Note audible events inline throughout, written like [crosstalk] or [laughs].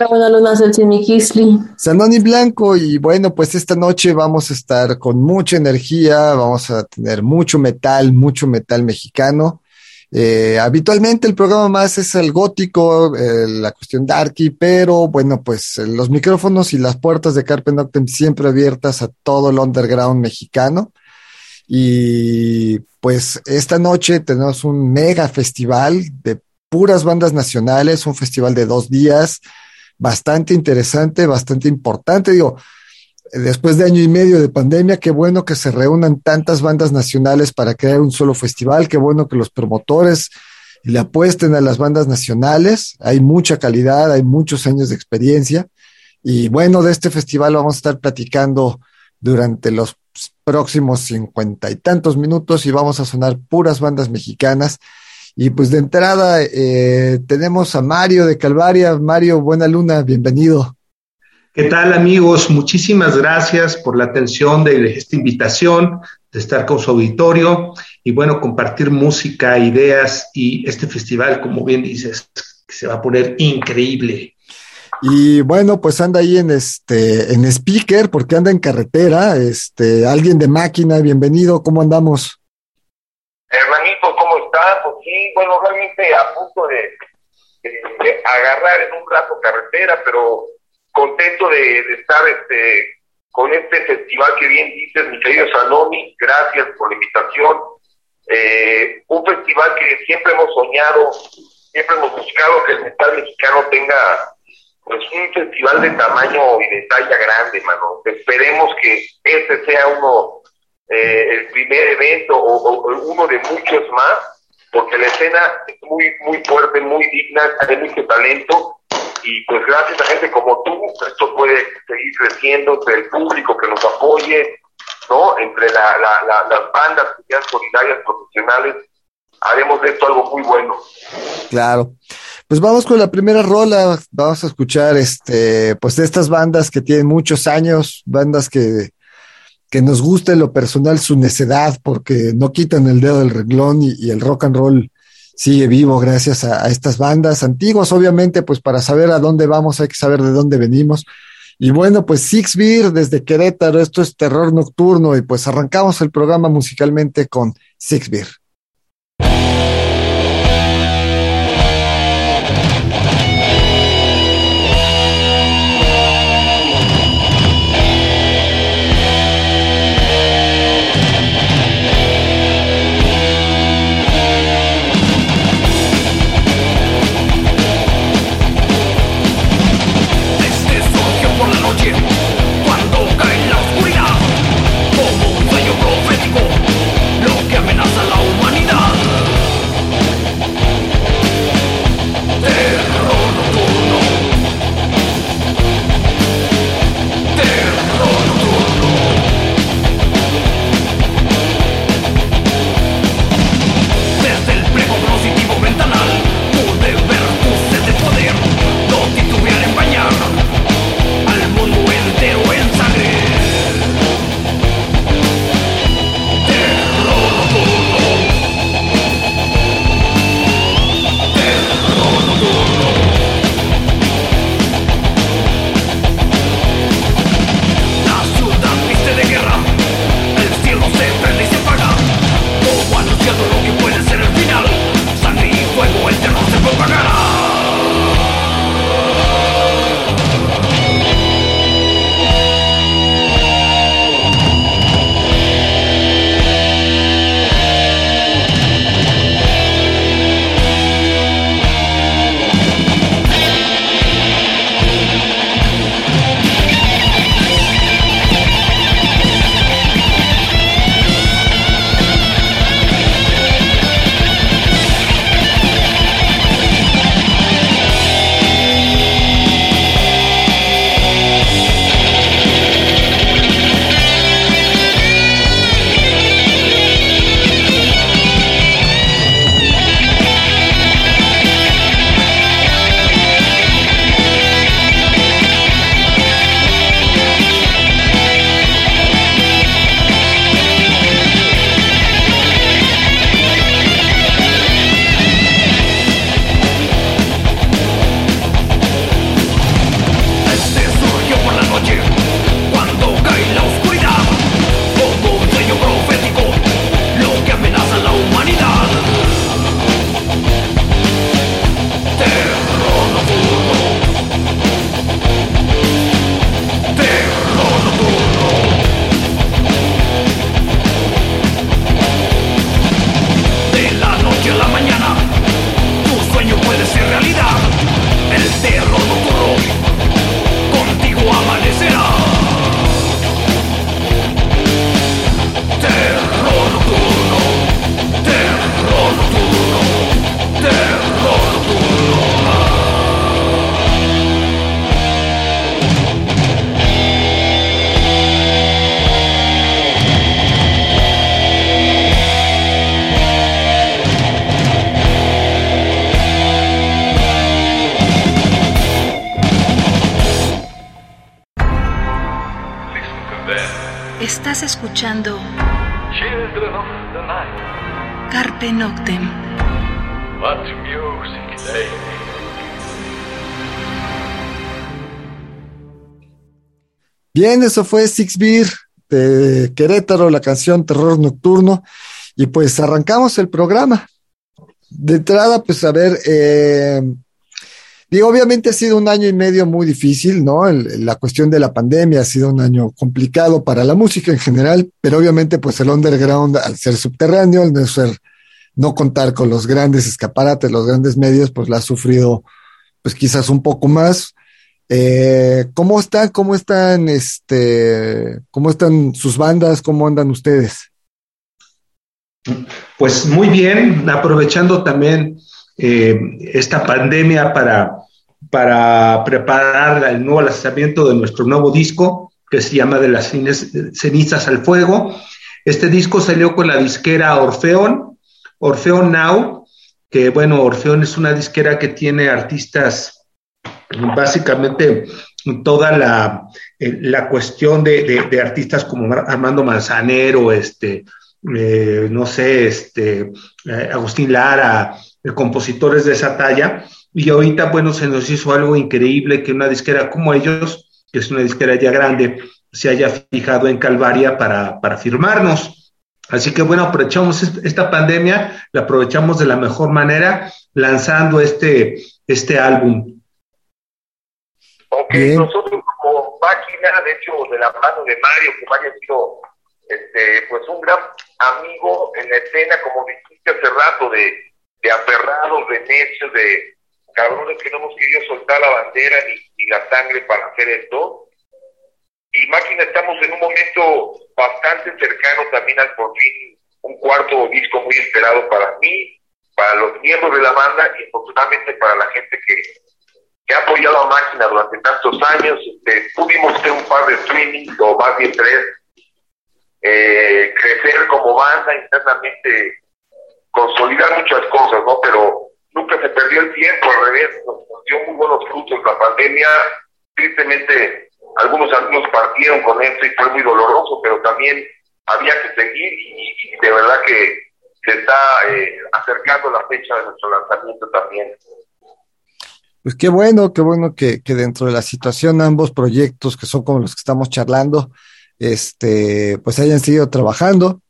El Kisli. Sanoni Blanco, y bueno, pues esta noche vamos a estar con mucha energía, vamos a tener mucho metal, mucho metal mexicano. Eh, habitualmente el programa más es el gótico, eh, la cuestión darky, pero bueno, pues los micrófonos y las puertas de Carpe Noctem siempre abiertas a todo el underground mexicano. Y pues esta noche tenemos un mega festival de puras bandas nacionales, un festival de dos días bastante interesante, bastante importante. Digo, después de año y medio de pandemia, qué bueno que se reúnan tantas bandas nacionales para crear un solo festival, qué bueno que los promotores le apuesten a las bandas nacionales. Hay mucha calidad, hay muchos años de experiencia. Y bueno, de este festival vamos a estar platicando durante los próximos cincuenta y tantos minutos y vamos a sonar puras bandas mexicanas. Y pues de entrada eh, tenemos a Mario de Calvaria. Mario, buena luna, bienvenido. ¿Qué tal amigos? Muchísimas gracias por la atención de esta invitación, de estar con su auditorio y bueno, compartir música, ideas y este festival, como bien dices, que se va a poner increíble. Y bueno, pues anda ahí en este, en speaker, porque anda en carretera, este, alguien de máquina, bienvenido, ¿cómo andamos? Sí, bueno, realmente a punto de, agarrar en un rato carretera, pero contento de, estar este, con este festival que bien dices, mi querido Saloni, gracias por la invitación. Eh, un festival que siempre hemos soñado, siempre hemos buscado que el metal mexicano tenga pues un festival de tamaño y de talla grande, mano. Esperemos que este sea uno eh, el primer evento o, uno de muchos más, porque la escena es muy, muy fuerte, muy digna, hay mucho talento y pues gracias a gente como tú, esto puede seguir creciendo entre el público que nos apoye, ¿no? Entre la, las bandas que sean solidarias, profesionales, haremos de esto algo muy bueno. Claro. Pues vamos con la primera rola, vamos a escuchar este, pues de estas bandas que tienen muchos años, bandas que que nos guste lo personal su necedad, porque no quitan el dedo del reglón y, el rock and roll sigue vivo gracias a, estas bandas antiguas. Obviamente, pues para saber a dónde vamos hay que saber de dónde venimos. Y bueno, pues Six Beer desde Querétaro, esto es terror nocturno y pues arrancamos el programa musicalmente con Six Beer. Bien, eso fue Six Beer de Querétaro, la canción Terror Nocturno. Y pues arrancamos el programa. De entrada, pues a ver, eh, digo, obviamente ha sido un año y medio muy difícil, ¿no? La cuestión de la pandemia ha sido un año complicado para la música en general, pero obviamente pues el underground, al ser subterráneo, al no ser, no contar con los grandes escaparates, los grandes medios, pues la ha sufrido pues quizás un poco más. Eh, ¿cómo están? ¿Cómo están, este, cómo están sus bandas? ¿Cómo andan ustedes? Pues muy bien, aprovechando también eh, esta pandemia para, para preparar el nuevo lanzamiento de nuestro nuevo disco, que se llama De las cenizas al fuego. Este disco salió con la disquera Orfeón, Orfeón Now, que bueno, Orfeón es una disquera que tiene artistas básicamente toda la, eh, la cuestión de, de- artistas como Armando Manzanero, este, eh, no sé, este, eh, Agustín Lara, compositores de esa talla. Y ahorita, bueno, se nos hizo algo increíble que una disquera como ellos, que es una disquera ya grande, se haya fijado en Calvaria para, para firmarnos. Así que bueno, aprovechamos est- esta pandemia, la aprovechamos de la mejor manera, lanzando este, este álbum. Ok, Bien. nosotros como máquina, de hecho, de la mano de Mario, que Mario ha sido este, pues un gran amigo en la escena, como dijiste hace rato, de, de aferrados, de necios, de cabrones que no hemos querido soltar la bandera ni, ni la sangre para hacer esto. Y máquina, estamos en un momento bastante cercano también al por fin un cuarto disco muy esperado para mí, para los miembros de la banda y afortunadamente para la gente que, que ha apoyado a Máquina durante tantos años. Este, pudimos hacer un par de streamings, o más bien tres, eh, crecer como banda internamente, consolidar muchas cosas, ¿no? Pero nunca se perdió el tiempo, al revés, nos, nos dio muy buenos frutos la pandemia. Tristemente, algunos amigos partieron con esto y fue muy doloroso, pero también había que seguir y, y de verdad que se está eh, acercando la fecha de nuestro lanzamiento también. Pues qué bueno, qué bueno que, que dentro de la situación ambos proyectos que son como los que estamos charlando, este, pues hayan seguido trabajando.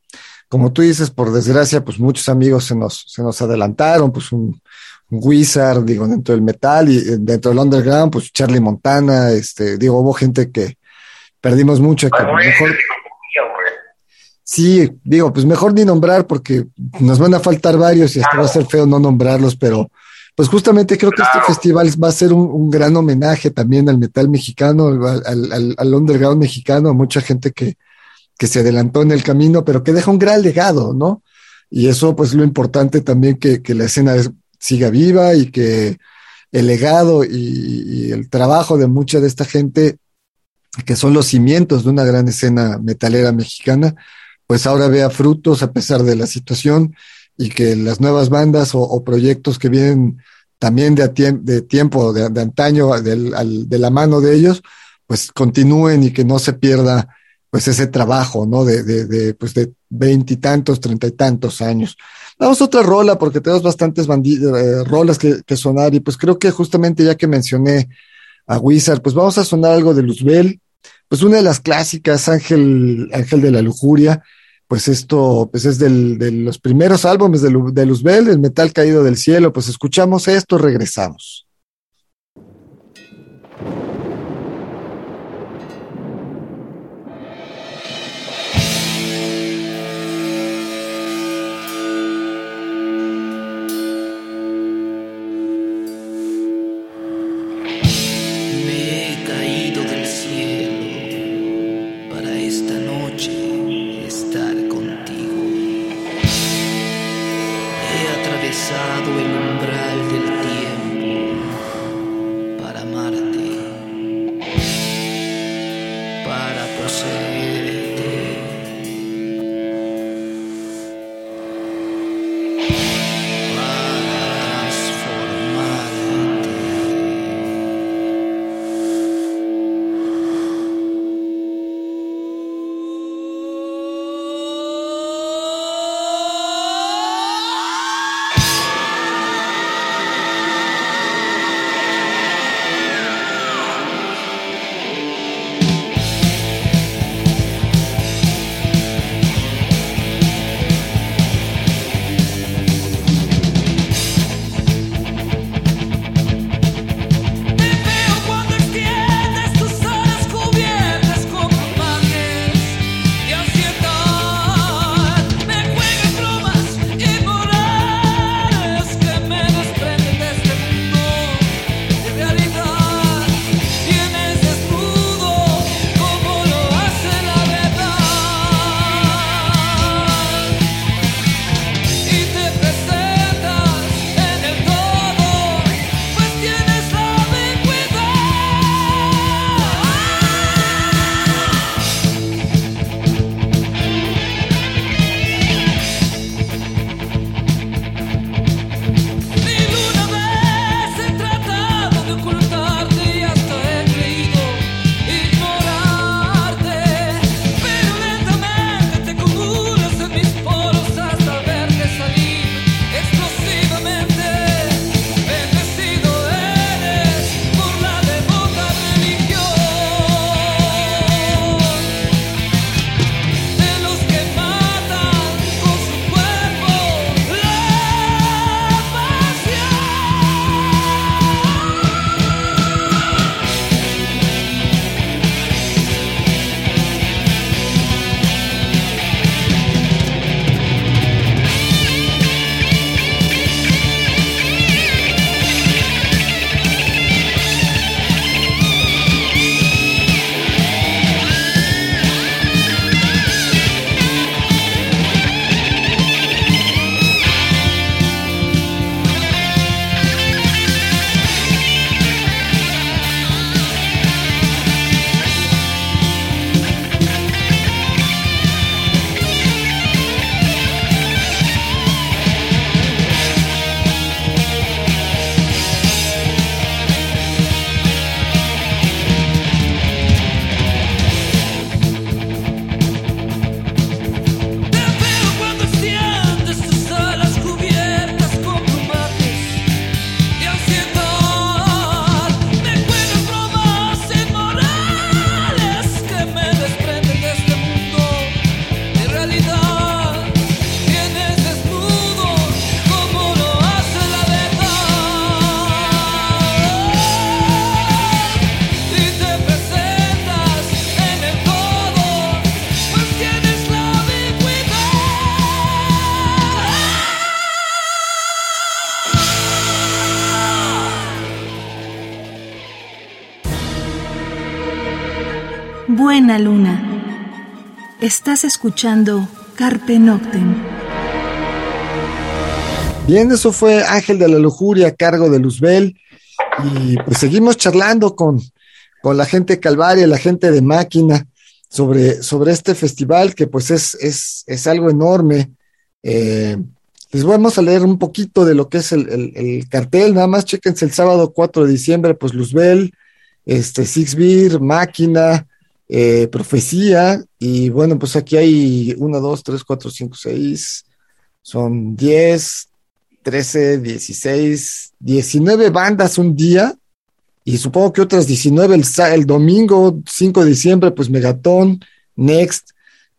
Como tú dices, por desgracia, pues muchos amigos se nos, se nos adelantaron, pues un, Wizard, digo, dentro del metal y eh, dentro del underground, pues Charlie Montana, este, digo, hubo gente que perdimos mucho, que mejor. Sí, digo, pues mejor ni nombrar porque nos van a faltar varios y hasta va a ser feo no nombrarlos, pero pues justamente creo que este festival va a ser un, un gran homenaje también al metal mexicano, al, al- al- al underground mexicano, a mucha gente que, que se adelantó en el camino, pero que deja un gran legado, ¿no? Y eso pues lo importante también que, que la escena es- siga viva y que el legado y, y el trabajo de mucha de esta gente, que son los cimientos de una gran escena metalera mexicana, pues ahora vea frutos a pesar de la situación y que las nuevas bandas o, proyectos que vienen también de, de tiempo, de, de antaño, de la mano de ellos, pues continúen y que no se pierda pues ese trabajo, ¿no? De, de, pues de veintitantos, treinta y tantos años. Vamos a otra rola porque tenemos bastantes eh, rolas que, que sonar y pues creo que justamente ya que mencioné a Wizard, pues vamos a sonar algo de Luzbel, pues una de las clásicas, Ángel, Ángel de la Lujuria, pues esto pues es del, de los primeros álbumes de, de Luzbel, el metal caído del cielo, pues escuchamos esto, regresamos. Luna. Estás escuchando Carpe Noctem. Bien, eso fue Ángel de la Lujuria a cargo de Luzbel. Y pues seguimos charlando con, con la gente Calvaria, la gente de Máquina, sobre, sobre este festival que pues es, es, es algo enorme. Eh, les vamos a leer un poquito de lo que es el, el, el, cartel, nada más chéquense el sábado 4 de diciembre, pues Luzbel, este, Six Beer, Máquina, eh, Profecía, y bueno, pues aquí hay 1, 2, 3, 4, 5, 6, son 10, 13, 16, 19 bandas un día, y supongo que otras 19 el, el domingo 5 de diciembre, pues Megaton, Next,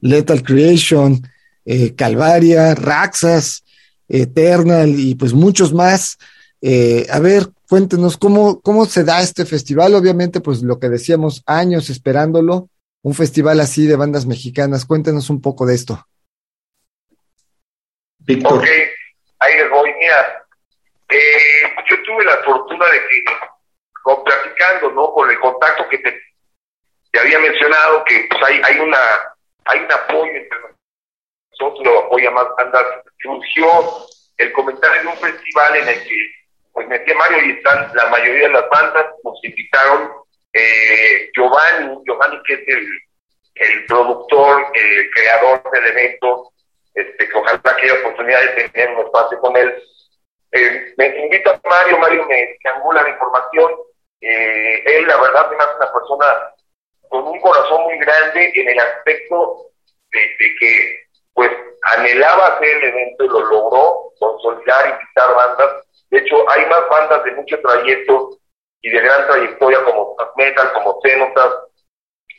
Lethal Creation, eh, Calvaria, Raxas, Eternal y pues muchos más. Eh, a ver, cuéntenos cómo, cómo se da este festival. Obviamente, pues lo que decíamos, años esperándolo, un festival así de bandas mexicanas. Cuéntenos un poco de esto. Víctor. Ok, ahí les voy. Mira, eh, yo tuve la fortuna de que, con, platicando, ¿no? Con el contacto que te, te había mencionado, que pues hay, hay una hay un apoyo entre nosotros, lo apoya más bandas. Surgió el comentario de un festival en el que pues metí a Mario y están la mayoría de las bandas, nos invitaron eh, Giovanni, Giovanni que es el, el productor, el creador del evento, este, que ojalá que haya oportunidad de tener un espacio con él. Eh, me invita a Mario, Mario me triangula la información. Eh, él, la verdad, es una persona con un corazón muy grande en el aspecto de, de, que, pues, anhelaba hacer el evento y lo logró, consolidar, invitar bandas. De hecho, hay más bandas de mucho trayecto y de gran trayectoria como Metal, como Cenotas,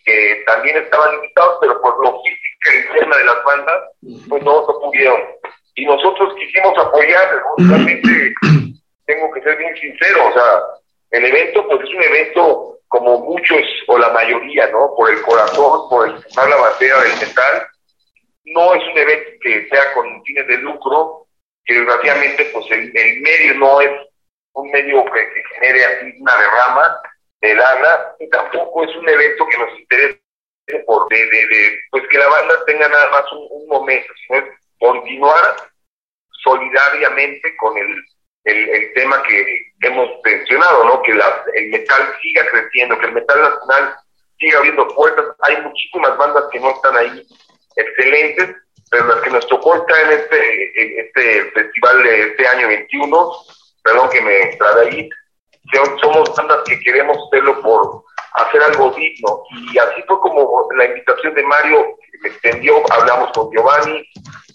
que también estaban invitados, pero por logística interna de las bandas, pues no se pudieron. Y nosotros quisimos apoyar, realmente tengo que ser bien sincero, o sea, el evento pues es un evento como muchos o la mayoría, ¿no? Por el corazón, por el la bandera del metal. No es un evento que sea con fines de lucro, que desgraciadamente pues el, el medio no es un medio que, genere así una derrama de lana y tampoco es un evento que nos interese por de, de, pues que la banda tenga nada más un, un momento, sino continuar solidariamente con el, el, el, tema que hemos mencionado, ¿no? Que la, el metal siga creciendo, que el metal nacional siga abriendo puertas. Hay muchísimas bandas que no están ahí excelentes, pero las que nos tocó estar en este, en este festival de este año 21, perdón que me trae ahí, somos bandas que queremos hacerlo por hacer algo digno. Y así fue como la invitación de Mario me extendió, hablamos con Giovanni,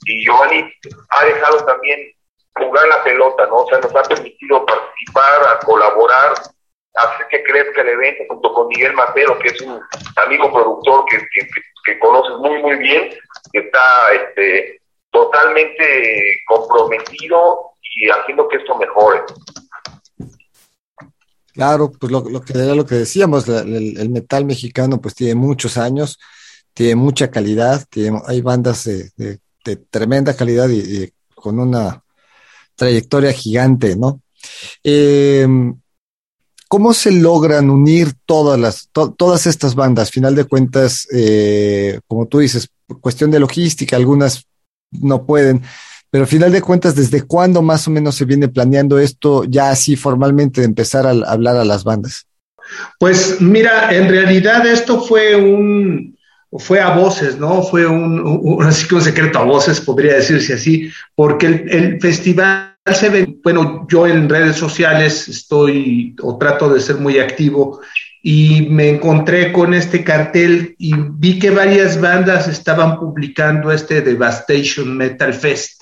y Giovanni ha dejado también jugar la pelota, ¿no? O sea, nos ha permitido participar, a colaborar, hacer que crezca el evento junto con Miguel Matero, que es un amigo productor que, que, que conoces muy, muy bien, que está este, totalmente comprometido y haciendo que esto mejore. Claro, pues lo, lo que era lo que decíamos, el, metal mexicano pues tiene muchos años, tiene mucha calidad, tiene, hay bandas de, de, de tremenda calidad y, y, con una trayectoria gigante, ¿no? Eh, ¿Cómo se logran unir todas las, to, todas estas bandas? Final de cuentas, eh, como tú dices, cuestión de logística, algunas no pueden, pero final de cuentas, ¿desde cuándo más o menos se viene planeando esto ya así formalmente de empezar a, hablar a las bandas? Pues mira, en realidad esto fue un, fue a voces, ¿no? Fue un, así que un secreto a voces, podría decirse así, porque el, festival se ve, bueno, yo en redes sociales estoy o trato de ser muy activo y me encontré con este cartel y vi que varias bandas estaban publicando este Devastation Metal Fest.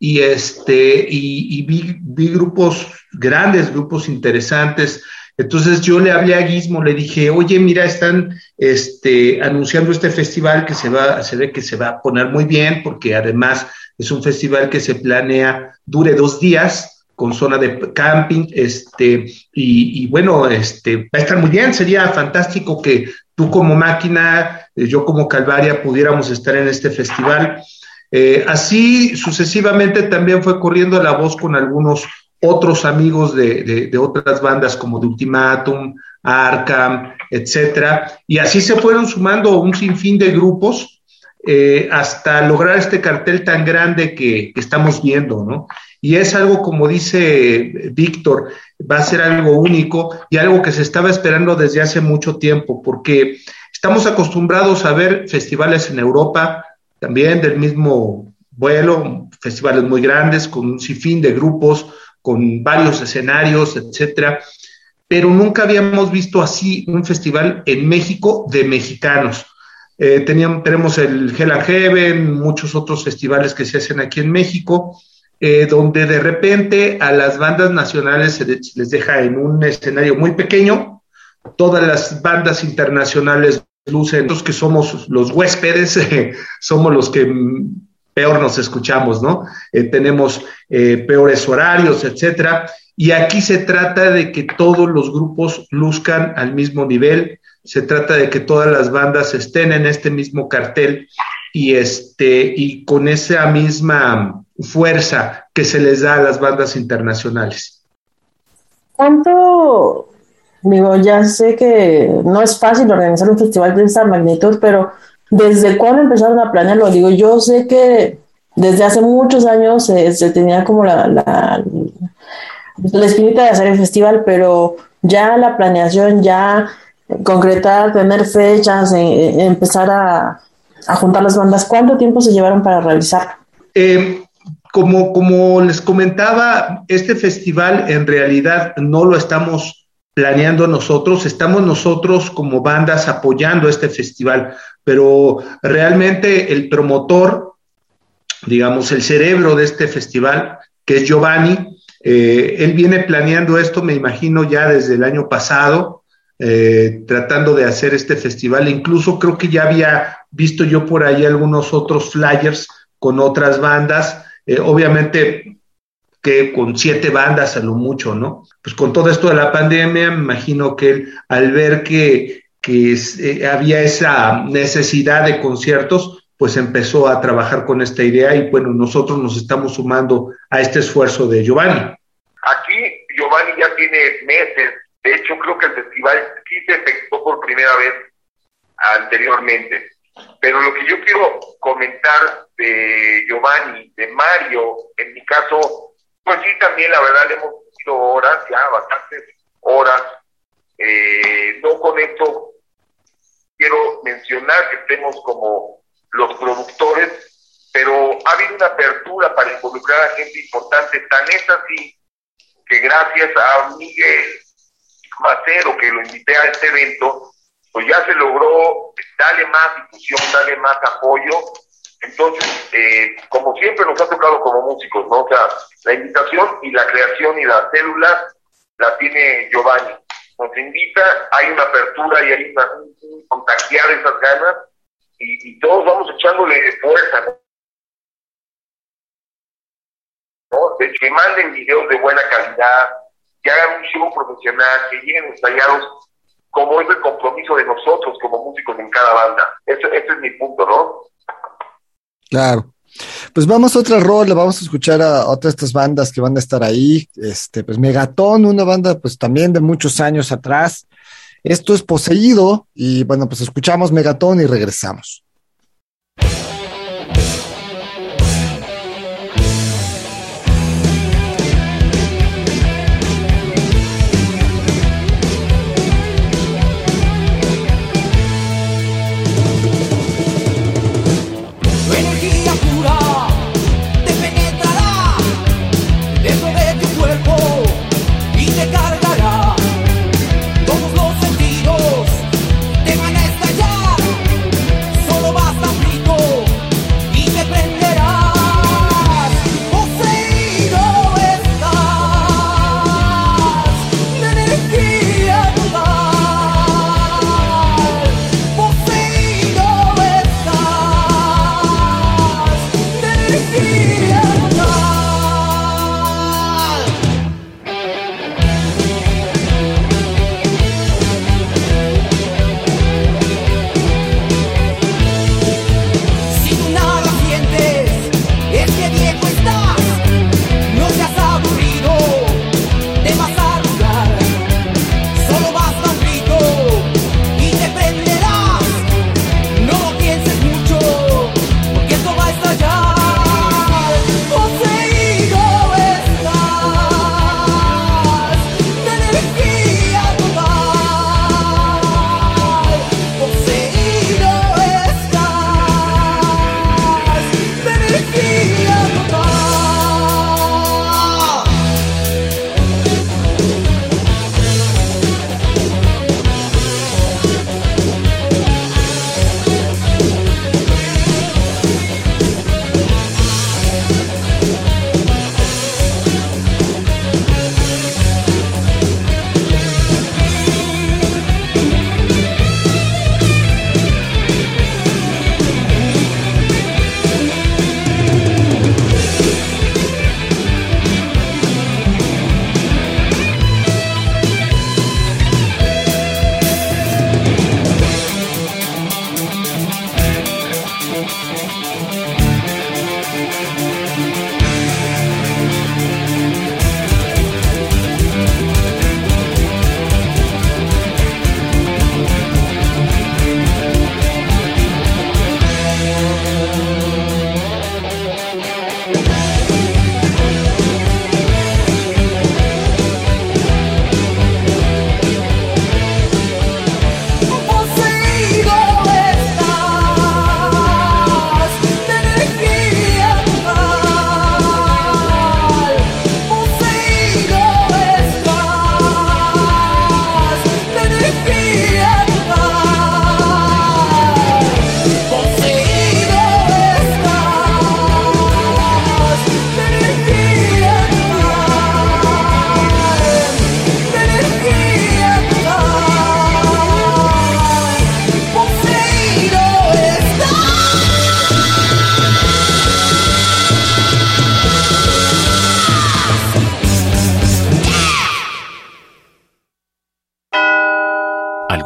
Y este y, y vi, vi grupos grandes, grupos interesantes. Entonces yo le hablé a Gizmo, le dije, oye, mira, están este, anunciando este festival que se va, se ve que se va a poner muy bien, porque además es un festival que se planea, dure dos días, con zona de camping, este, y, bueno, este, va a estar muy bien, sería fantástico que tú como máquina, yo como Calvaria pudiéramos estar en este festival. Eh, así sucesivamente también fue corriendo la voz con algunos otros amigos de, otras bandas como de Ultimatum, Arkham, etcétera. Y así se fueron sumando un sinfín de grupos eh, hasta lograr este cartel tan grande que, que, estamos viendo, ¿no? Y es algo, como dice Víctor, va a ser algo único y algo que se estaba esperando desde hace mucho tiempo, porque estamos acostumbrados a ver festivales en Europa, también del mismo vuelo, festivales muy grandes, con un sinfín de grupos, con varios escenarios, etcétera, pero nunca habíamos visto así un festival en México de mexicanos. Eh, teníamos, tenemos el Hell and Heaven, muchos otros festivales que se hacen aquí en México, eh, donde de repente a las bandas nacionales se les deja en un escenario muy pequeño, todas las bandas internacionales lucen, los que somos los huéspedes, [laughs] somos los que peor nos escuchamos, ¿no? Eh, tenemos peores horarios, etcétera. Y aquí se trata de que todos los grupos luzcan al mismo nivel, se trata de que todas las bandas estén en este mismo cartel y este y con esa misma fuerza que se les da a las bandas internacionales. ¿Cuánto, digo, ya sé que no es fácil organizar un festival de esta magnitud, pero ¿desde cuándo empezaron a planearlo? Digo, yo sé que desde hace muchos años se, tenía como la, la, la espinita de hacer el festival, pero ya la planeación, ya concretar, tener fechas, empezar a, a, juntar las bandas, ¿cuánto tiempo se llevaron para realizarlo? Eh, como, como les comentaba, este festival en realidad no lo estamos planeando nosotros, estamos nosotros como bandas apoyando este festival, pero realmente el promotor, digamos, el cerebro de este festival, que es Giovanni, eh, él viene planeando esto, me imagino, ya desde el año pasado, eh, tratando de hacer este festival. Incluso creo que ya había visto yo por ahí algunos otros flyers con otras bandas eh, obviamente que con siete bandas a lo mucho, ¿no? Pues con todo esto de la pandemia, me imagino que él, al ver que, eh, había esa necesidad de conciertos, pues empezó a trabajar con esta idea y bueno, nosotros nos estamos sumando a este esfuerzo de Giovanni. Aquí Giovanni ya tiene meses, de hecho creo que el festival sí se efectuó por primera vez anteriormente. Pero lo que yo quiero comentar de Giovanni, de Mario, en mi caso, pues sí, también la verdad le hemos tenido horas, ya bastantes horas. Eh, no con esto quiero mencionar que estemos como los productores, pero ha habido una apertura para involucrar a gente importante, tan es así que gracias a Miguel Macero, que lo invité a este evento, pues ya se logró darle más difusión, darle más apoyo. Entonces, eh, como siempre nos ha tocado como músicos, ¿no? O sea, la invitación y la creación y la célula la tiene Giovanni. Nos invita, hay una apertura y hay una, un, contagiar esas ganas y, y, todos vamos echándole fuerza, ¿no? De que manden videos de buena calidad, que hagan un show profesional, que lleguen ensayados como es el compromiso de nosotros como músicos en cada banda. Ese, ese es mi punto, ¿no? Claro. Pues vamos a otra rol, vamos a escuchar a otras estas bandas que van a estar ahí. Este, pues Megatón, una banda pues también de muchos años atrás. Esto es poseído y bueno, pues escuchamos Megatón y regresamos.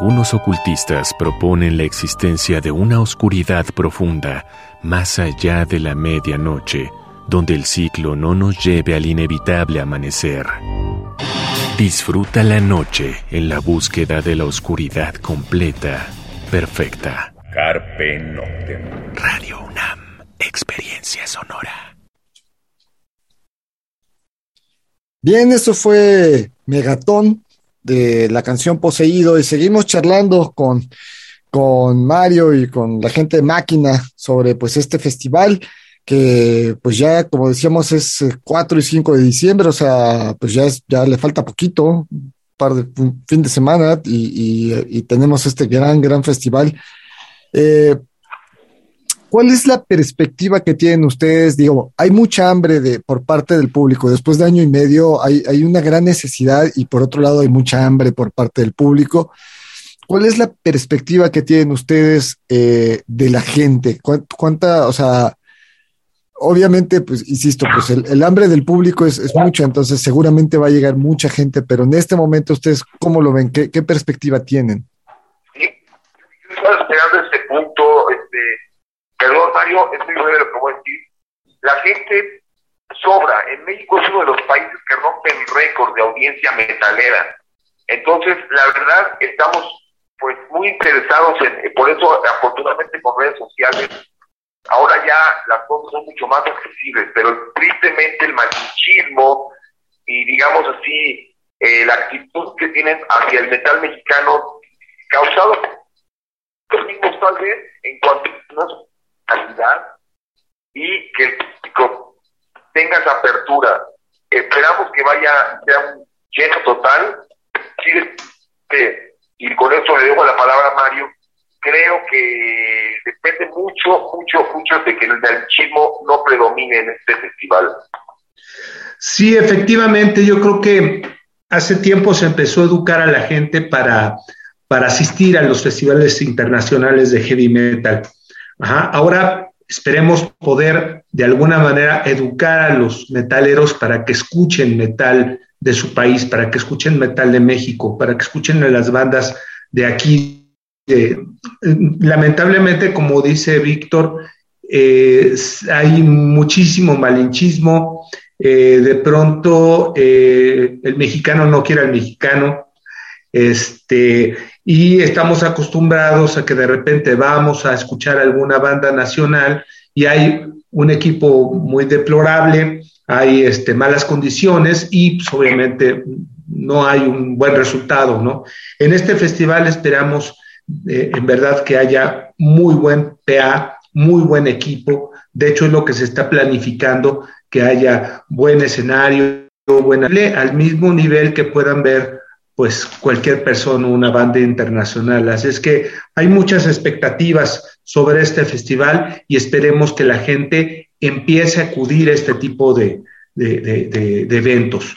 Algunos ocultistas proponen la existencia de una oscuridad profunda más allá de la medianoche, donde el ciclo no nos lleve al inevitable amanecer. Disfruta la noche en la búsqueda de la oscuridad completa, perfecta. Carpe Noctem. Radio UNAM, experiencia sonora. Bien, eso fue Megatón de la canción Poseído y seguimos charlando con, con Mario y con la gente de Máquina sobre pues este festival que pues ya como decíamos es 4 y 5 de diciembre, o sea, pues ya, es, ya le falta poquito, par de fin de semana y, y, y tenemos este gran, gran festival. Eh, ¿Cuál es la perspectiva que tienen ustedes? Digo, hay mucha hambre de, por parte del público. Después de año y medio hay, hay una gran necesidad y por otro lado hay mucha hambre por parte del público. ¿Cuál es la perspectiva que tienen ustedes eh, de la gente? ¿Cuánta, o sea, obviamente, pues, insisto, pues el, el hambre del público es, mucha, entonces seguramente va a llegar mucha gente, pero en este momento ustedes, ¿cómo lo ven? ¿Qué, qué perspectiva tienen? Sí, estoy esperando este punto, este, perdón Mario, es muy breve lo que voy a decir. La gente sobra. En México es uno de los países que rompen récord de audiencia metalera. Entonces, la verdad, estamos pues muy interesados en, por eso afortunadamente con redes sociales, ahora ya las cosas son mucho más accesibles, pero tristemente el malichismo y digamos así, eh, la actitud que tienen hacia el metal mexicano causado los mismos tal vez en cuanto a y que el público tenga esa apertura. Esperamos que vaya, sea un lleno total. Y con eso le dejo la palabra a Mario. Creo que depende mucho, mucho, mucho de que el machismo no predomine en este festival. Sí, efectivamente, yo creo que hace tiempo se empezó a educar a la gente para, para asistir a los festivales internacionales de heavy metal. Ahora esperemos poder de alguna manera educar a los metaleros para que escuchen metal de su país, para que escuchen metal de México, para que escuchen a las bandas de aquí. Eh, lamentablemente, como dice Víctor, eh, hay muchísimo malinchismo. Eh, de pronto, el mexicano no quiere al mexicano. Este, y estamos acostumbrados a que de repente vamos a escuchar alguna banda nacional y hay un equipo muy deplorable, hay este, malas condiciones y pues, obviamente no hay un buen resultado, ¿no? En este festival esperamos eh, en verdad que haya muy buen PA, muy buen equipo, de hecho es lo que se está planificando, que haya buen escenario, buena, al mismo nivel que puedan ver pues cualquier persona, una banda internacional. Así es que hay muchas expectativas sobre este festival y esperemos que la gente empiece a acudir a este tipo de, de, de, eventos.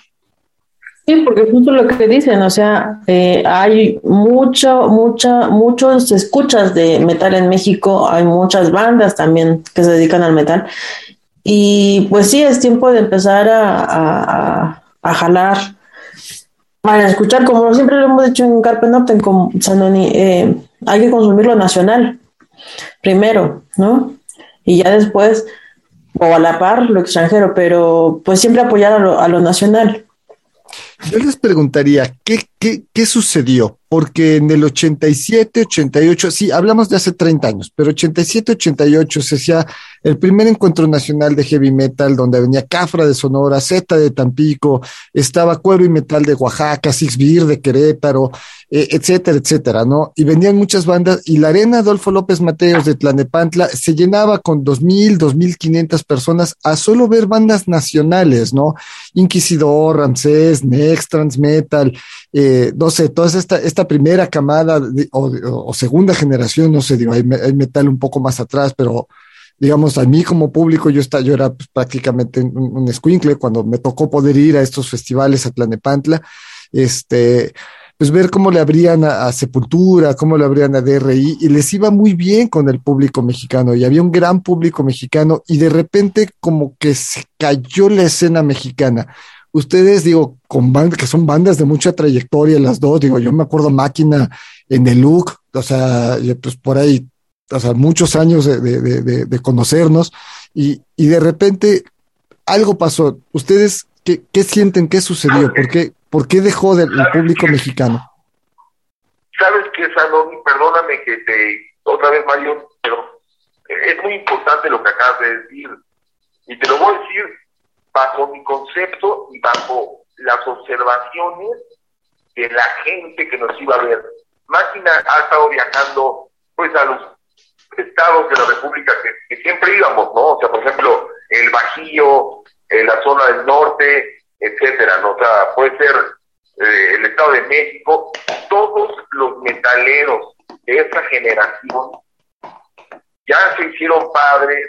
Sí, porque justo lo que dicen, o sea, eh, hay mucho, mucha, muchos escuchas de metal en México, hay muchas bandas también que se dedican al metal. Y pues sí, es tiempo de empezar a, a, a jalar para escuchar, como siempre lo hemos dicho en Carpe eh, hay que consumir lo nacional primero, ¿no? Y ya después, o a la par, lo extranjero, pero pues siempre apoyar a lo, a lo nacional. Yo les preguntaría, ¿qué, qué, ¿qué sucedió? Porque en el 87, 88, sí, hablamos de hace 30 años, pero 87, 88 se hacía el primer encuentro nacional de heavy metal, donde venía Cafra de Sonora, Z de Tampico, estaba Cuero y Metal de Oaxaca, Six Beer de Querétaro, eh, etcétera, etcétera, ¿no? Y venían muchas bandas, y la arena Adolfo López Mateos de Tlanepantla se llenaba con 2.000, 2.500 personas a solo ver bandas nacionales, ¿no? Inquisidor, Ramsés, Next, Transmetal, eh, no sé, toda esta, esta primera camada o, o, segunda generación, no sé, hay, metal un poco más atrás, pero digamos, a mí como público, yo, está, yo era pues, prácticamente un, un cuando me tocó poder ir a estos festivales a Tlanepantla, este, pues ver cómo le abrían a, a, Sepultura, cómo le abrían a DRI, y les iba muy bien con el público mexicano, y había un gran público mexicano, y de repente como que se cayó la escena mexicana. Ustedes, digo, con bandas que son bandas de mucha trayectoria, las dos, digo, yo me acuerdo Máquina en el look, o sea, pues por ahí, o sea, muchos años de, de, de, de conocernos, y, y, de repente algo pasó. ¿Ustedes qué, qué sienten? ¿Qué sucedió? ¿Por qué, por qué dejó del público mexicano? Sabes que, Salón, perdóname que te, otra vez, Mario, pero es muy importante lo que acabas de decir. Y te lo voy a decir bajo mi concepto y bajo las observaciones de la gente que nos iba a ver. Máquina ha estado viajando pues a los estados de la República que, siempre íbamos, ¿no? O sea, por ejemplo, el Bajío, eh, la zona del norte, etcétera, ¿no? O sea, puede ser eh, el Estado de México, todos los metaleros de esa generación ya se hicieron padres,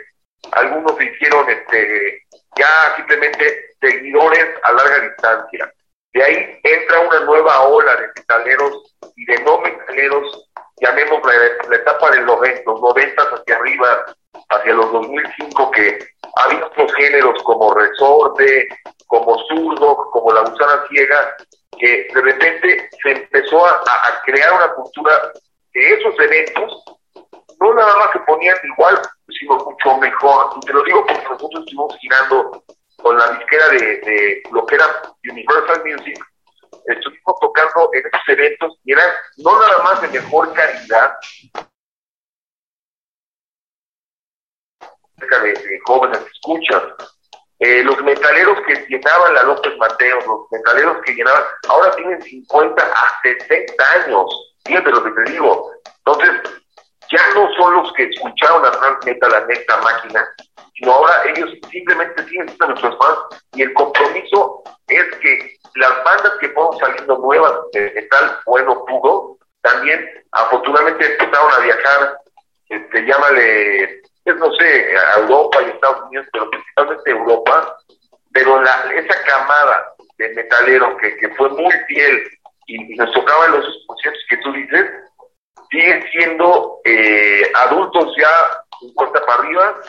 algunos se hicieron este ya simplemente seguidores a larga distancia. De ahí entra una nueva ola de metaleros y de no metaleros, llamemos la, etapa de los, los 90 hacia arriba, hacia los 2005, que había otros géneros como resorte, como zurdo, como la gusana ciega, que de repente se empezó a, a crear una cultura de esos eventos, no nada más se ponían igual, sino mucho mejor. Y te lo digo porque nosotros estuvimos girando con la disquera de, de lo que era Universal Music, estuvimos tocando en estos eventos y eran no nada más de mejor calidad, de, de jóvenes escuchas, eh, los metaleros que llenaban la López Mateo, los metaleros que llenaban, ahora tienen 50 a 60 años, fíjate lo que te digo. Entonces, ya no son los que escucharon a Transmeta, la neta máquina, sino ahora ellos simplemente siguen siendo nuestros fans y el compromiso es que las bandas que fueron saliendo nuevas de metal bueno puro, también afortunadamente empezaron a viajar, este, llámale, pues, no sé, a Europa y Estados Unidos, pero principalmente Europa, pero la, esa camada de metalero que, que fue muy fiel y, y nos tocaba los conciertos que tú dices, siguen siendo eh, adultos ya 50 para arriba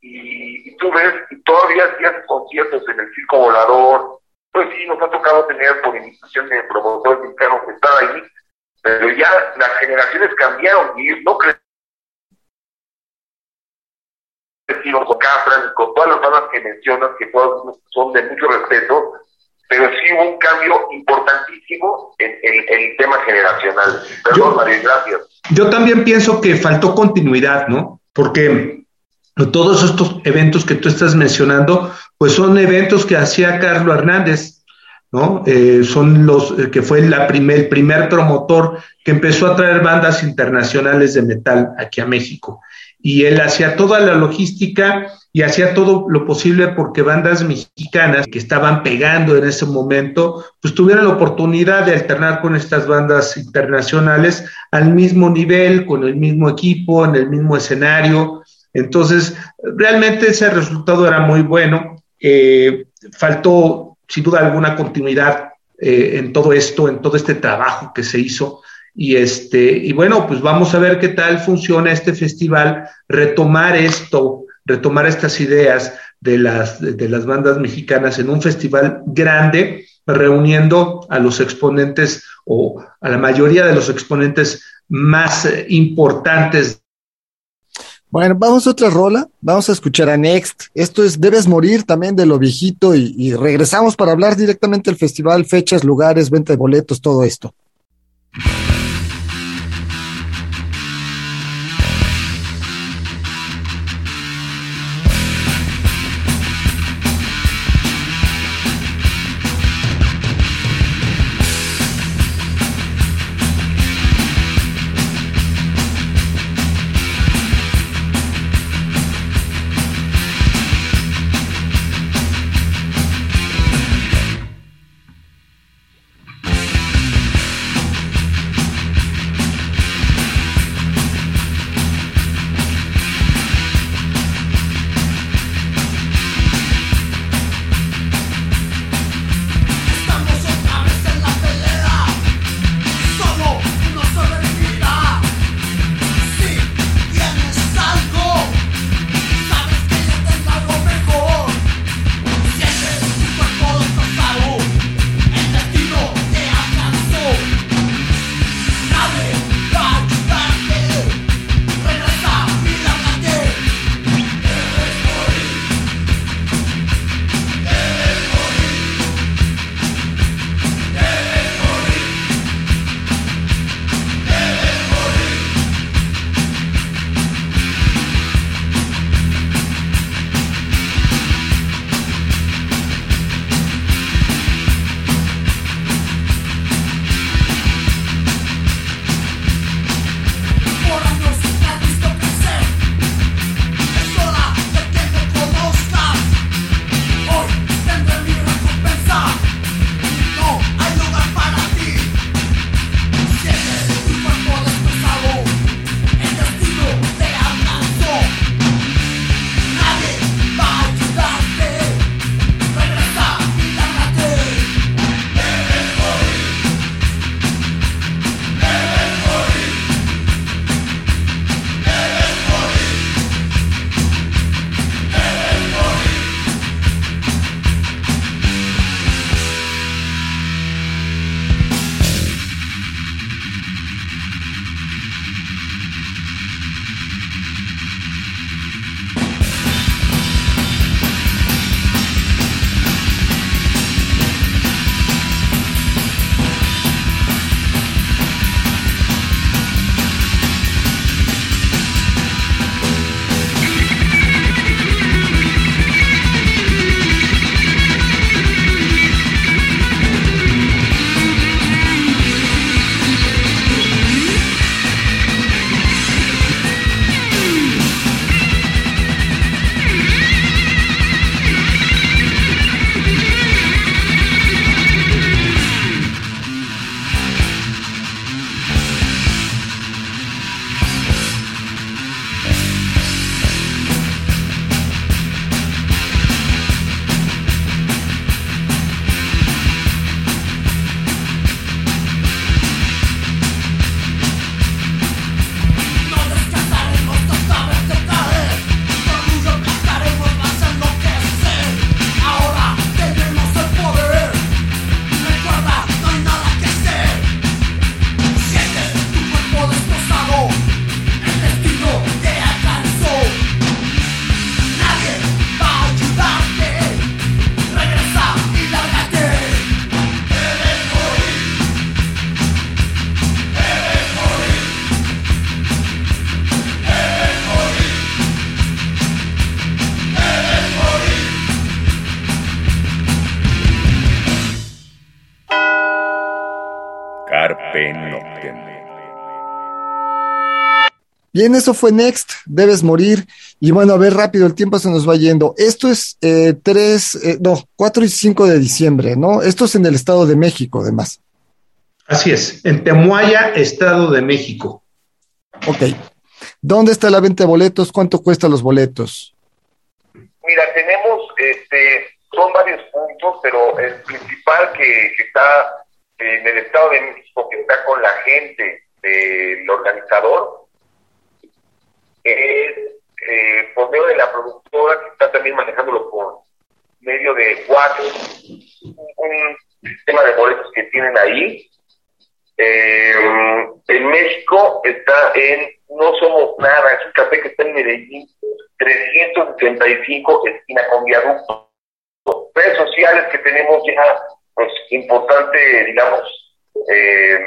y, tú ves y todavía hacían conciertos en el circo volador. Pues sí nos ha tocado tener por invitación de promotores mexicanos que están ahí pero ya las generaciones cambiaron y no crecieron con Cafran y con todas las bandas que mencionas que todas son de mucho respeto pero sí hubo un cambio importantísimo en, el tema generacional. Perdón, María, gracias. Yo también pienso que faltó continuidad, ¿no? Porque todos estos eventos que tú estás mencionando, pues son eventos que hacía Carlos Hernández, ¿no? Eh, son los eh, que fue la primer, el primer promotor que empezó a traer bandas internacionales de metal aquí a México. Y él hacía toda la logística y hacía todo lo posible porque bandas mexicanas que estaban pegando en ese momento, pues tuvieran la oportunidad de alternar con estas bandas internacionales al mismo nivel, con el mismo equipo, en el mismo escenario. Entonces, realmente ese resultado era muy bueno. Eh, faltó, sin duda alguna, continuidad eh, en todo esto, en todo este trabajo que se hizo. Y, este, y bueno, pues vamos a ver qué tal funciona este festival, retomar esto retomar estas ideas de las, de las bandas mexicanas en un festival grande, reuniendo a los exponentes o a la mayoría de los exponentes más eh, importantes. Bueno, vamos a otra rola, vamos a escuchar a Next. Esto es Debes Morir también de lo viejito y, regresamos para hablar directamente del festival, fechas, lugares, venta de boletos, todo esto. Bien, eso fue Next, debes morir. Y bueno, a ver rápido, el tiempo se nos va yendo. Esto es eh, 3, eh, no, 4 y 5 de diciembre, ¿no? Esto es en el Estado de México, además. Así es, en Temuaya, Estado de México. Ok. ¿Dónde está la venta de boletos? ¿Cuánto cuestan los boletos? Mira, tenemos, este, son varios puntos, pero el principal que, que está en el Estado de México, que está con la gente del organizador, es eh, por medio de la productora que está también manejándolo por medio de cuatro, un sistema de boletos que tienen ahí. Eh, en México está en No Somos Nada, es un café que está en Medellín, 375 esquina con viaducto. Redes sociales que tenemos ya, pues importante, digamos, eh,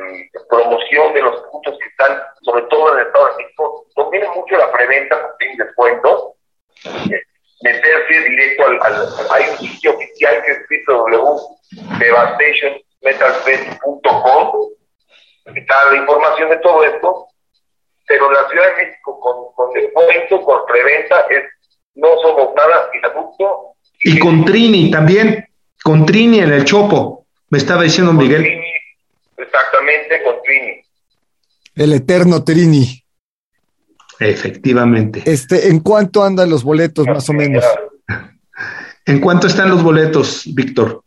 promoción de los puntos que están, sobre todo en el Estado de México, conviene mucho la preventa porque tiene descuento. Eh, meterse directo al, al, Hay un sitio oficial que es www.devastationmetalfest.com. Está la información de todo esto. Pero en la Ciudad de México, con, con descuento, con preventa, es no somos nada y adulto. Y con Trini también, con Trini en el Chopo, me estaba diciendo Miguel. Trini, exactamente, con Trini. El eterno Trini. Efectivamente. Este, ¿En cuánto andan los boletos, más o menos? [laughs] ¿En cuánto están los boletos, Víctor?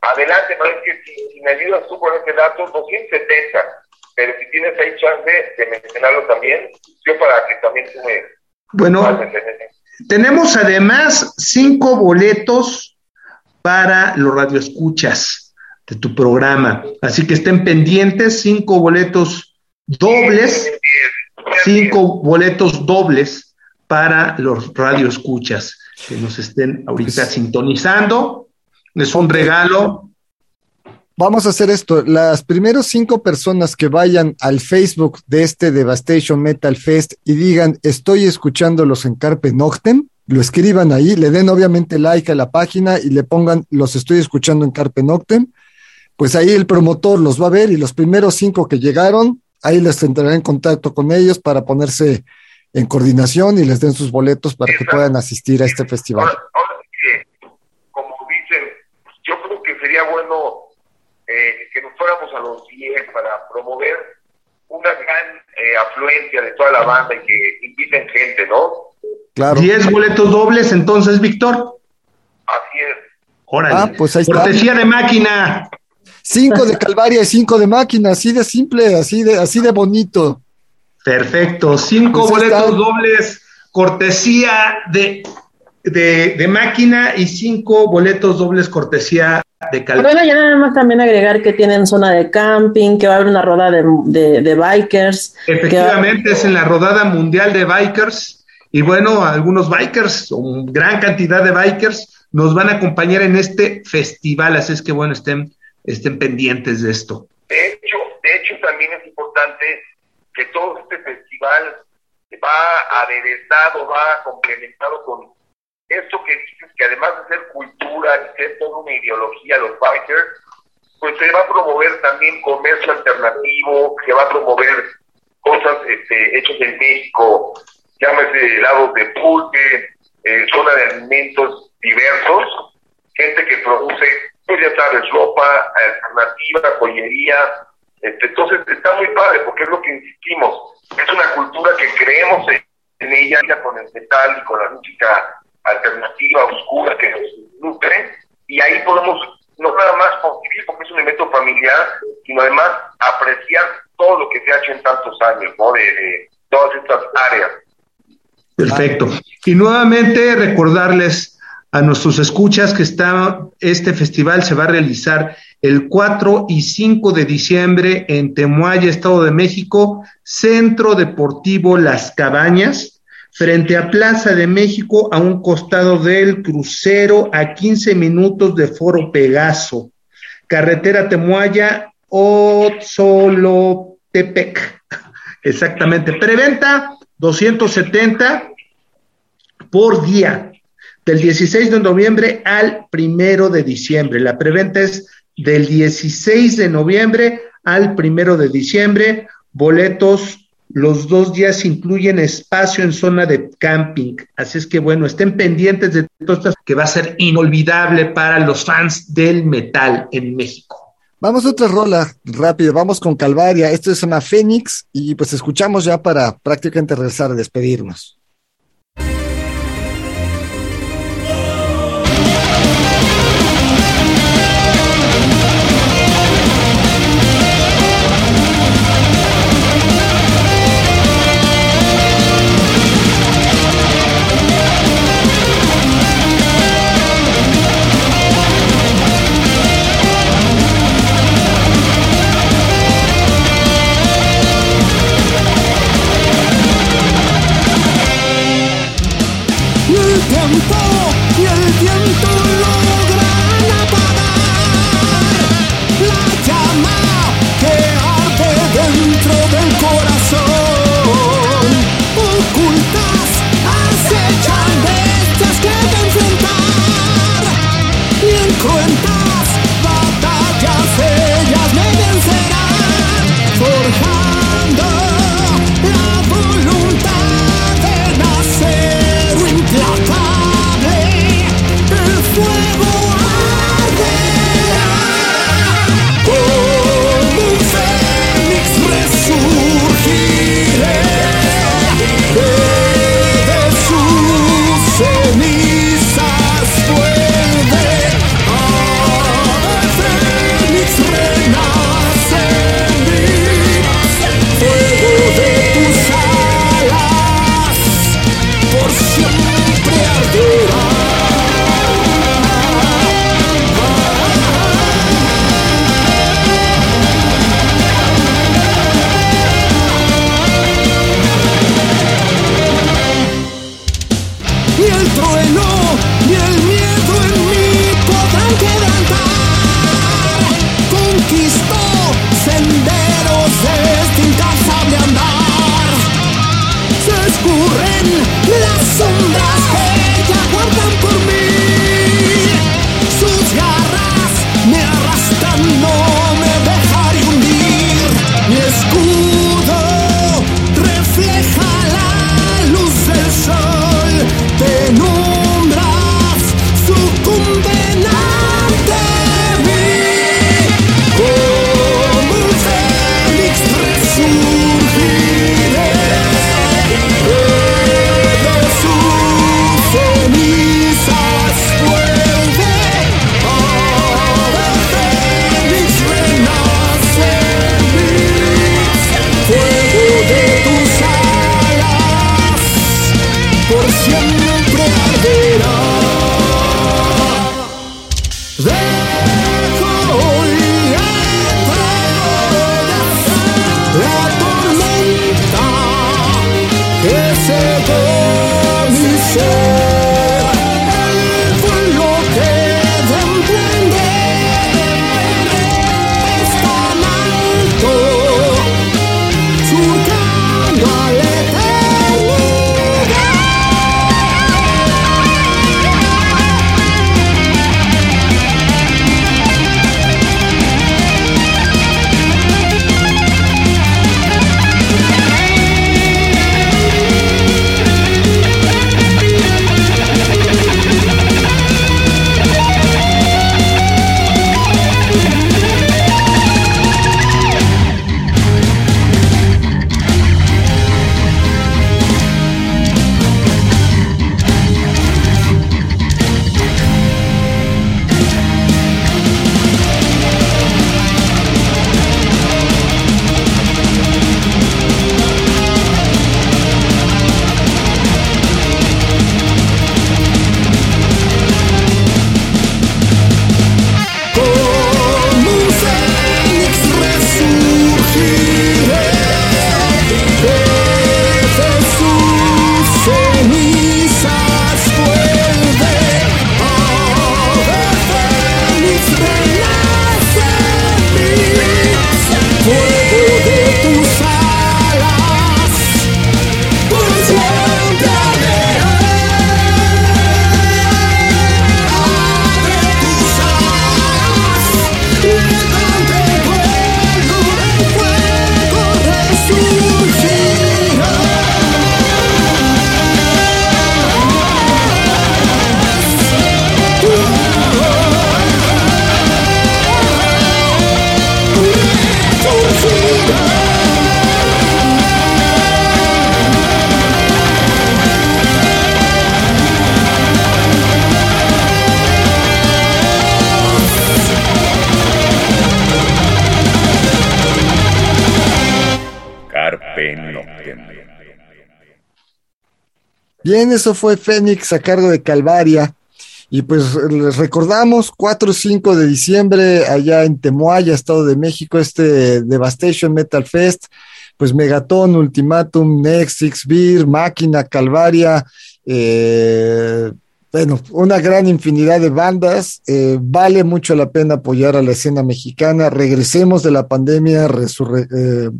Adelante, no es que si, si me ayudas tú con ese dato, 270. Pero si tienes ahí chance de mencionarlo también, yo para que también tú me... Bueno, tenemos además cinco boletos para los radioescuchas de tu programa. Así que estén pendientes, cinco boletos dobles, cinco boletos dobles para los radioescuchas que nos estén ahorita sintonizando. Es un regalo. Vamos a hacer esto. Las primeras cinco personas que vayan al Facebook de este Devastation Metal Fest y digan estoy escuchándolos en Carpe Noctem, lo escriban ahí, le den obviamente like a la página y le pongan los estoy escuchando en Carpe Noctem, pues ahí el promotor los va a ver y los primeros cinco que llegaron, ahí les entrará en contacto con ellos para ponerse en coordinación y les den sus boletos para que puedan asistir a este festival. Ahora, ahora que, como dicen, yo creo que sería bueno eh, que nos fuéramos a los 10 para promover una gran eh, afluencia de toda la banda y que inviten gente, ¿no? Claro. 10 boletos dobles, entonces, Víctor. Así es. Órale. Ah, pues ahí está. Cortesía de máquina. Cinco de Calvaria y cinco de máquina, así de simple, así de, así de bonito. Perfecto. Cinco Pues boletos está. dobles, cortesía de, de, de máquina y cinco boletos dobles, cortesía de cal. Bueno, ya nada más también agregar que tienen zona de camping, que va a haber una roda de, de, de bikers. va- Efectivamente, es en la rodada mundial de bikers. Y bueno, algunos bikers, una gran cantidad de bikers, nos van a acompañar en este festival. Así es que bueno, estén, estén pendientes de esto. De hecho, de hecho también es importante que todo este festival va aderezado, va complementado con esto que dices, que además de ser cultura y ser toda una ideología, los bikers, pues se va a promover también comercio alternativo, se va a promover cosas este, hechas en México, llámese helados de pulque, eh, zona de alimentos diversos, gente que produce, pues ya sabes, ropa alternativa, joyería. Este, entonces está muy padre porque es lo que insistimos. Es una cultura que creemos en, ella, con el metal y con la música alternativa, oscura, que nos nutre. Y ahí podemos no nada más convivir porque es un evento familiar, sino además apreciar todo lo que se ha hecho en tantos años, ¿no? De, de todas estas áreas. Perfecto. Y nuevamente recordarles a nuestros escuchas que está, este festival se va a realizar el 4 y 5 de diciembre en Temuaya, Estado de México, Centro Deportivo Las Cabañas, frente a Plaza de México, a un costado del crucero, a 15 minutos de Foro Pegaso. Carretera Temuaya, Otzolotepec. [laughs] Exactamente. Preventa 270 por día, del 16 de noviembre al primero de diciembre. La preventa es del 16 de noviembre al primero de diciembre. Boletos, los dos días incluyen espacio en zona de camping. Así es que bueno, estén pendientes de todo esto que va a ser inolvidable para los fans del metal en México. Vamos a otra rola rápido, vamos con Calvaria. Esto es una Fénix y pues escuchamos ya para prácticamente regresar a despedirnos. Tentou Bien, eso fue Fénix a cargo de Calvaria. Y pues les recordamos, 4 o 5 de diciembre, allá en Temuaya, Estado de México, este Devastation Metal Fest, pues Megaton, Ultimatum, Next, Six Beer, Máquina, Calvaria, eh, bueno, una gran infinidad de bandas. Eh, vale mucho la pena apoyar a la escena mexicana. Regresemos de la pandemia, eh,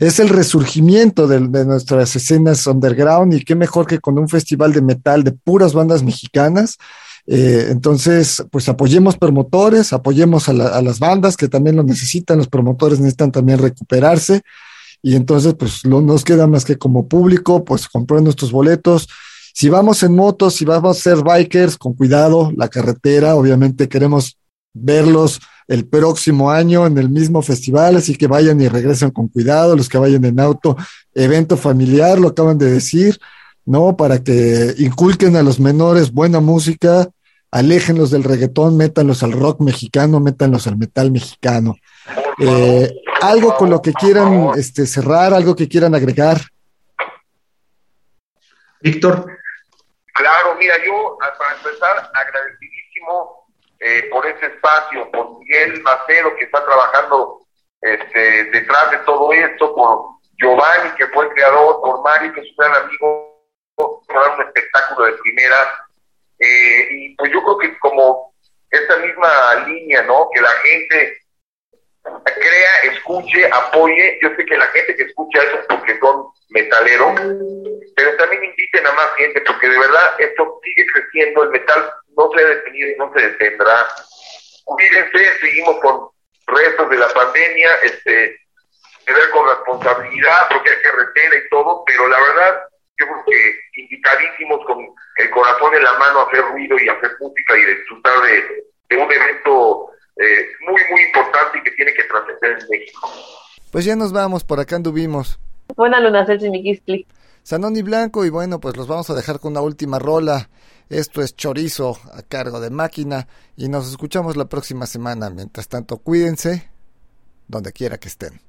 es el resurgimiento de, nuestras escenas underground y qué mejor que con un festival de metal de puras bandas mexicanas. Eh, entonces, pues apoyemos promotores, apoyemos a, las bandas que también lo necesitan, los promotores necesitan también recuperarse y entonces, pues no nos queda más que como público, pues comprar nuestros boletos. Si vamos en motos, si vamos a ser bikers, con cuidado, la carretera, obviamente queremos verlos el próximo año en el mismo festival, así que vayan y regresen con cuidado, los que vayan en auto, evento familiar, lo acaban de decir, ¿no? Para que inculquen a los menores buena música, aléjenlos del reggaetón, métanlos al rock mexicano, métanlos al metal mexicano. Eh, algo con lo que quieran este, cerrar, algo que quieran agregar. Víctor. Claro, mira, yo para empezar agradecidísimo eh, por ese espacio, por Miguel Macero que está trabajando este, detrás de todo esto, por Giovanni que fue el creador, por Mario que es un gran amigo, por un espectáculo de primera. Eh, y pues yo creo que como esta misma línea, ¿no? Que la gente crea, escuche, apoye. Yo sé que la gente que escucha eso porque son metaleros, pero también inviten a más gente porque de verdad esto sigue creciendo, el metal no se ha detenido y no se detendrá. Cuídense, seguimos con restos de la pandemia, este, ver con responsabilidad, porque hay carretera y todo, pero la verdad, yo creo que invitadísimos con el corazón en la mano a hacer ruido y hacer música y disfrutar de, un evento eh, muy, muy importante y que tiene que trascender en México. Pues ya nos vamos, por acá anduvimos. Buena luna, Celsi y Blanco, y bueno, pues los vamos a dejar con una última rola. Esto es Chorizo a cargo de máquina y nos escuchamos la próxima semana. Mientras tanto, cuídense donde quiera que estén.